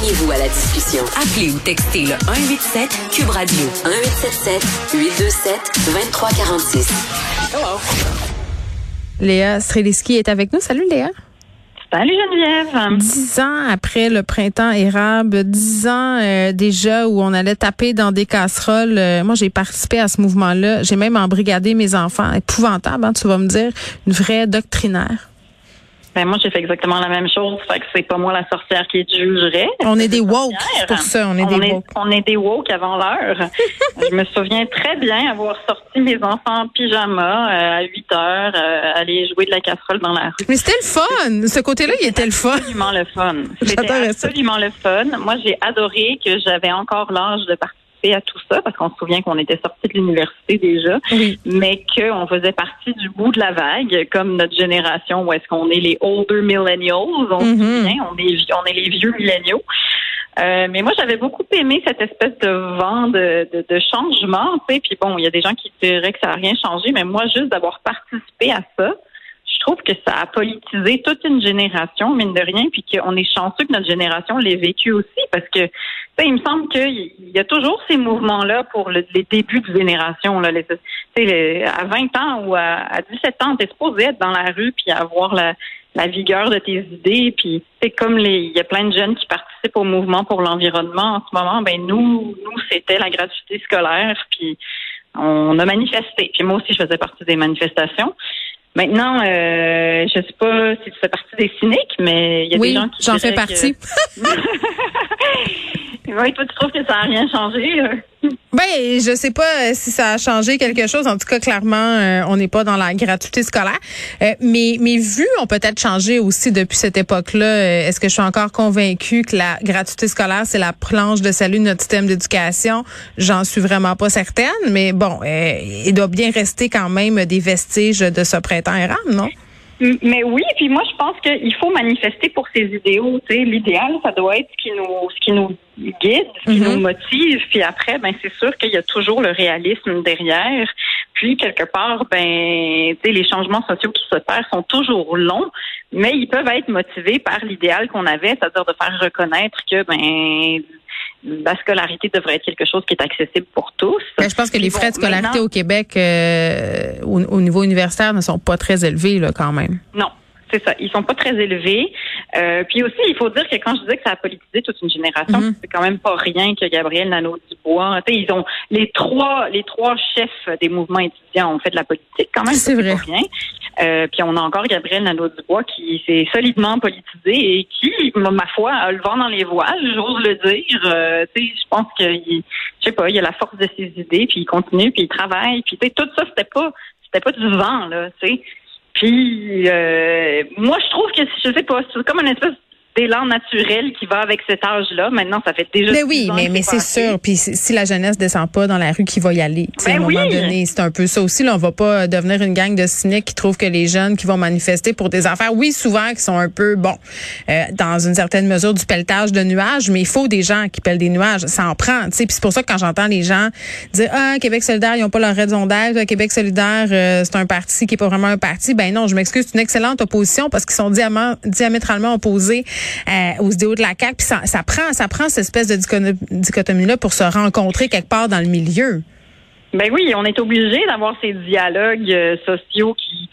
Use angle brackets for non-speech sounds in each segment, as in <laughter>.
Joignez-vous à la discussion. Appelez ou textez le 187 Cube Radio 1877 827 2346. Hello. Léa Streliski est avec nous. Salut Léa. Salut Geneviève. Dix ans après le printemps érable, dix ans euh, déjà où on allait taper dans des casseroles. Euh, moi, j'ai participé à ce mouvement-là. J'ai même embrigadé mes enfants. Épouvantable, hein, tu vas me dire. Une vraie doctrinaire. Ben moi, j'ai fait exactement la même chose. Fait que c'est pas moi la sorcière qui jugerait. On est des woke, pour ça. On est des woke. On est des woke avant l'heure. <laughs> je me souviens très bien avoir sorti mes enfants en pyjama euh, à 8 heures, euh, aller jouer de la casserole dans la rue. Mais c'était le fun. Ce côté-là, il était le fun. Absolument le fun. C'était absolument le fun. Moi, j'ai adoré que j'avais encore l'âge de partir à tout ça parce qu'on se souvient qu'on était sorti de l'université déjà, mais qu'on faisait partie du bout de la vague, comme notre génération où est-ce qu'on est les older millennials, on se mm-hmm. souvient, on est, on est les vieux milléniaux. Euh, mais moi, j'avais beaucoup aimé cette espèce de vent de, de, de changement, tu sais. Puis bon, il y a des gens qui diraient que ça n'a rien changé, mais moi, juste d'avoir participé à ça, je trouve que ça a politisé toute une génération, mine de rien, puis qu'on est chanceux que notre génération l'ait vécu aussi, parce que il me semble qu'il y a toujours ces mouvements-là pour les débuts de génération. Là, les, à 20 ans ou à, 17 ans, tu es supposé être dans la rue puis avoir la, vigueur de tes idées. Puis c'est comme les, il y a plein de jeunes qui participent au mouvement pour l'environnement en ce moment. Ben nous, nous c'était la gratuité scolaire. Puis on a manifesté. Puis moi aussi, je faisais partie des manifestations. Maintenant, euh, je sais pas si tu fais partie des cyniques, mais il y a des gens qui j'en fais partie. <laughs> Oui, toi, tu trouves que ça n'a rien changé? Ben, je sais pas euh, si ça a changé quelque chose. En tout cas, clairement, euh, on n'est pas dans la gratuité scolaire. Euh, mais mes vues ont peut-être changé aussi depuis cette époque-là. Est-ce que je suis encore convaincue que la gratuité scolaire, c'est la planche de salut de notre système d'éducation? J'en suis vraiment pas certaine. Mais bon, il doit bien rester quand même des vestiges de ce printemps érable, non? Mais oui, puis moi je pense qu'il faut manifester pour ses idéaux. Tu sais, l'idéal, ça doit être ce qui nous, ce qui nous guide, ce qui nous mhm. motive. Puis après, ben c'est sûr qu'il y a toujours le réalisme derrière. Puis quelque part, ben, tu sais, les changements sociaux qui s'opèrent sont toujours longs, mais ils peuvent être motivés par l'idéal qu'on avait, c'est-à-dire de faire reconnaître que ben la scolarité devrait être quelque chose qui est accessible pour tous. Mais je pense que les frais de scolarité au Québec euh, au, niveau universitaire ne sont pas très élevés là, quand même. Non. C'est ça, ils sont pas très élevés. Euh, puis aussi, il faut dire que quand je disais que ça a politisé toute une génération, mhm. c'est quand même pas rien que Gabriel Nadeau-Dubois. Ils ont les trois, les trois chefs des mouvements étudiants ont fait de la politique quand même. C'est vrai. Pas rien. Euh, puis on a encore Gabriel Nadeau-Dubois qui s'est solidement politisé et qui, ma foi, a le vent dans les voiles, j'ose le dire. Euh, je pense que, je sais pas, il a la force de ses idées, puis il continue, puis il travaille, puis tout ça, c'était pas, c'était pas du vent là, sais. Puis euh, moi, je trouve que je sais pas, c'est comme une espèce d'élan naturel qui va avec cet âge-là. Maintenant, ça fait déjà. Mais oui, mais, mais c'est sûr. Puis si la jeunesse descend pas dans la rue, qui va y aller? À un ben moment donné, c'est un peu ça aussi. Là, on va pas devenir une gang de cyniques qui trouvent que les jeunes qui vont manifester pour des affaires, oui, souvent qui sont un peu bon, euh, dans une certaine mesure du pelletage de nuages, mais il faut des gens qui pèlent des nuages. Ça en prend. Puis c'est pour ça que quand j'entends les gens dire ah Québec solidaire, ils ont pas leur raison d'être. Québec solidaire, euh, c'est un parti qui est pas vraiment un parti. Ben non, je m'excuse, c'est une excellente opposition parce qu'ils sont diamétralement opposés euh, aux idéaux de la CAQ. Puis ça, prend, ça prend cette espèce de dichotomie-là pour se rencontrer quelque part dans le milieu. Ben oui, on est obligé d'avoir ces dialogues euh, sociaux qui,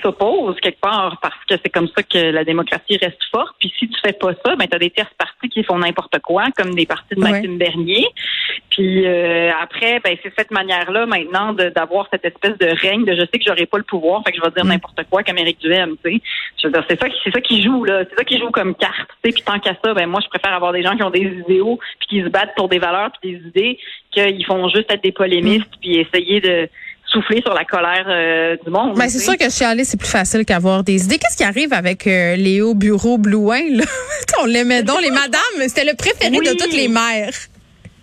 s'opposent quelque part parce que c'est comme ça que la démocratie reste forte. Puis si tu fais pas ça, ben tu as des tierces partis qui font n'importe quoi, comme des partis de Maxime Bernier. Puis euh, après, ben c'est cette manière-là maintenant d'avoir cette espèce de règne de je sais que j'aurai pas le pouvoir, fait que je vais dire mm. n'importe quoi qu'Amérique du M, tu sais. C'est ça, c'est ça qui joue là, c'est ça qui joue comme carte. Tu sais, puis tant qu'à ça, ben moi je préfère avoir des gens qui ont des idéaux puis qui se battent pour des valeurs puis des idées qu'ils font juste être des polémistes mm. puis essayer de souffler sur la colère euh, du monde. Mais ben, c'est sûr que chialer, c'est plus facile qu'avoir des idées. Qu'est-ce qui arrive avec euh, Léo Bureau Blouin? Là? <laughs> On l'aimait donc, les madames. C'était le préféré de toutes les mères.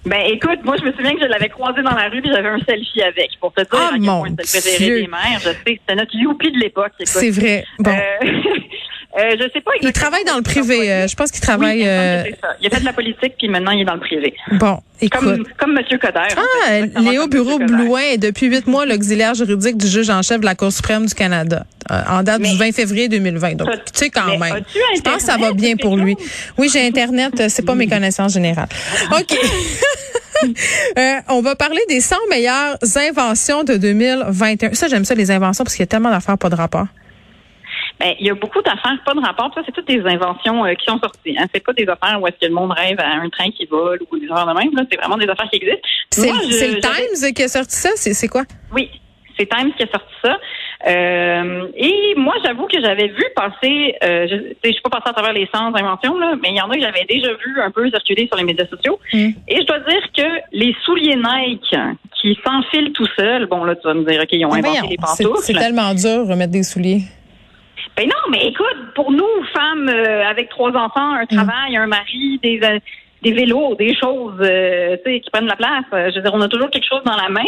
Ben écoute, moi je me souviens que je l'avais croisé dans la rue et j'avais un selfie avec pour te dire oh, à quel point c'était le préféré des mères. Je sais, c'était notre youpi de l'époque. C'est vrai. Bon. Euh, <laughs> euh, je sais pas. Il travaille dans le privé. Euh, je pense qu'il travaille. Oui, euh... Il a fait de la politique puis maintenant il est dans le privé. Bon, écoute. Comme, comme Monsieur Coder. Ah, Léo Bureau Blouin est depuis huit mois l'auxiliaire juridique du juge en chef de la Cour suprême du Canada, euh, en date du 20 février 2020. Donc, tu sais quand même. Je pense que ça va bien pour lui. Oui, j'ai internet. C'est pas mes connaissances générales. <laughs> Ok. <laughs> Euh, on va parler des 100 meilleures inventions de 2021. Ça, j'aime ça, les inventions, parce qu'il y a tellement d'affaires pas de rapport. Ben, il y a beaucoup d'affaires pas de rapport. Ça, c'est toutes des inventions euh, qui sont sorties. Hein. C'est pas des affaires où est-ce que le monde rêve à un train qui vole ou des affaires de même. Là. C'est vraiment des affaires qui existent. C'est, le Times qui a sorti ça? C'est, c'est quoi? Oui, c'est Times qui a sorti ça. Euh, et moi, j'avoue que j'avais vu passer, euh, je ne suis pas passée à travers les 100 inventions, là, mais il y en a que j'avais déjà vu un peu circuler sur les médias sociaux. Mm. Et je dois dire que les souliers Nike qui s'enfilent tout seuls, bon là, tu vas me dire, OK, ils ont ah, inventé les pantoufles. C'est tellement dur de remettre des souliers. Ben non, mais écoute, pour nous, femmes euh, avec trois enfants, un mm. travail, un mari, des, euh, des vélos, des choses euh, qui prennent la place, je veux dire, on a toujours quelque chose dans la main.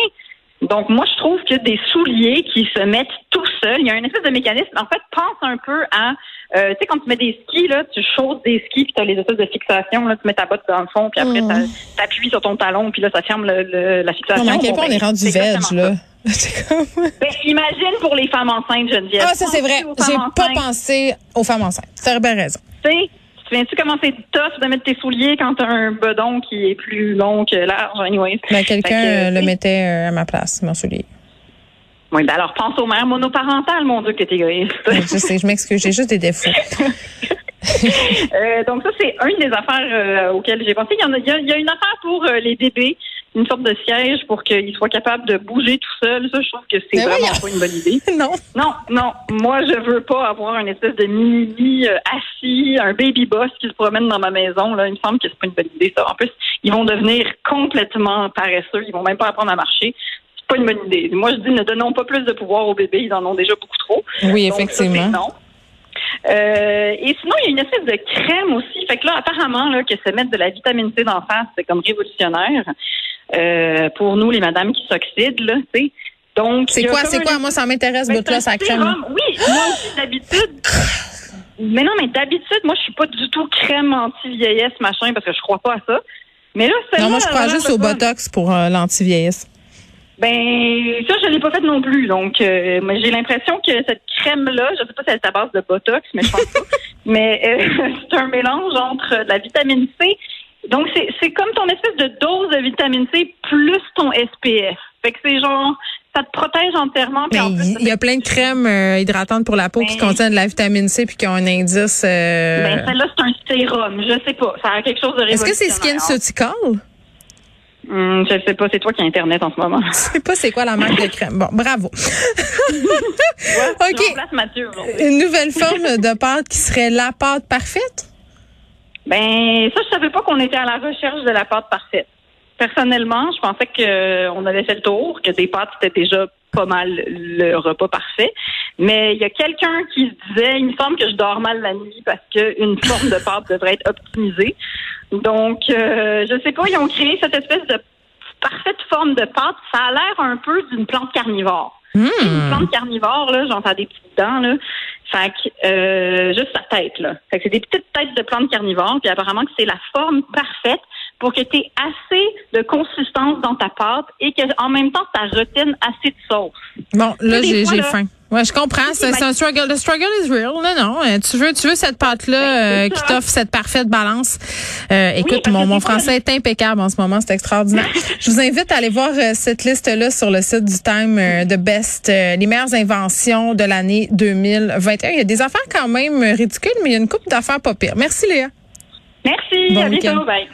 Donc, moi, je trouve que des souliers qui se mettent tout seuls, il y a un espèce de mécanisme. En fait, pense un peu à, tu sais, quand tu mets des skis, là, tu chausses des skis, puis tu as les espèces de fixation, là, tu mets ta botte dans le fond, puis après, mm. tu appuies sur ton talon, puis là, ça ferme le, la fixation. Non, mais à quel point on est rendu veg, là? <laughs> ben, imagine pour les femmes enceintes, Geneviève. Ah, ça, c'est vrai. J'ai pas pensé aux femmes enceintes. Tu as bien raison. Tu sais, tu viens-tu comment c'est tough de mettre tes souliers quand t'as un bedon qui est plus long que large, anyway? Ben, quelqu'un le mettait euh, à ma place, mon soulier. Oui, ben alors pense aux mères monoparentales, mon Dieu, que t'es égoïste. je sais, je m'excuse, j'ai juste des défauts. <laughs> euh, donc ça, c'est une des affaires euh, auxquelles j'ai pensé. Il y, en a, il y a, une affaire pour euh, les bébés une sorte de siège pour qu'il soit capable de bouger tout seul. Ça, je trouve que c'est vraiment pas une bonne idée. <laughs> non. Non, non. Moi, je veux pas avoir un espèce de mini euh, assis, un baby boss qui se promène dans ma maison. Là, il me semble que c'est pas une bonne idée, ça. En plus, ils vont devenir complètement paresseux. Ils vont même pas apprendre à marcher. C'est pas une bonne idée. Moi, je dis, ne donnons pas plus de pouvoir aux bébés. Ils en ont déjà beaucoup trop. Oui, effectivement. non. Euh, et sinon, il y a une espèce de crème aussi. Fait que là, apparemment, là, que se mettre de la vitamine C d'en face, c'est comme révolutionnaire. Euh, pour nous, les madames qui s'oxydent, là, tu sais. Donc, c'est quoi, c'est quoi? Moi, ça m'intéresse, votre là, sa crème. Oui, moi aussi, d'habitude. mais non, mais d'habitude, moi, je suis pas du tout crème anti-vieillesse, machin, parce que je crois pas à ça. Mais là, c'est Non, moi, je crois juste au Botox pour euh, l'anti-vieillesse. Ben, ça, je l'ai pas fait non plus. Donc, euh, j'ai l'impression que cette crème-là, je sais pas si elle est à base de Botox, mais je pense pas. <laughs> mais euh, <laughs> c'est un mélange entre la vitamine C donc, c'est comme ton espèce de dose de vitamine C plus ton SPF. Fait que c'est genre, ça te protège entièrement. il y, a plein de crèmes euh, hydratantes pour la peau qui ben contiennent de la vitamine C puis qui ont un indice. Euh... Ben, celle-là, c'est un sérum. Je sais pas. Ça a quelque chose de Est-ce que c'est SkinCeutical? Hum, je sais pas, c'est toi qui as Internet en ce moment. Je sais pas c'est quoi la marque de crème. Bon, bravo. <laughs> OK. Une nouvelle forme de pâte qui serait la pâte parfaite? Ben ça, je savais pas qu'on était à la recherche de la pâte parfaite. Personnellement, je pensais qu'on avait fait le tour, que des pâtes c'était déjà pas mal le repas parfait. Mais il y a quelqu'un qui se disait, il me semble que je dors mal la nuit parce qu'une <laughs> forme de pâte devrait être optimisée. Donc, euh, je sais pas, ils ont créé cette espèce de parfaite forme de pâte. Ça a l'air un peu d'une plante carnivore. Une hmm. plante carnivore, là, j'entends des petites dents, là. Fait que, euh, juste sa tête, là. Fait que c'est des petites têtes de plantes carnivores, puis apparemment que c'est la forme parfaite pour que tu aies assez de consistance dans ta pâte et que en même temps, ça retienne assez de sauce. Bon, là, j'ai faim. Ouais, je comprends. C'est un struggle. The struggle is real. Non, non. Euh, tu veux, tu veux cette pâte-là ben, euh, qui t'offre cette parfaite balance. Euh, écoute, mon, mon français est impeccable en ce moment. C'est extraordinaire. <laughs> je vous invite à aller voir cette liste-là sur le site du Time de Best, les meilleures inventions de l'année 2021. Il y a des affaires quand même ridicules, mais il y a une coupe d'affaires pas pires. Merci, Léa. Merci. à bientôt. Bye.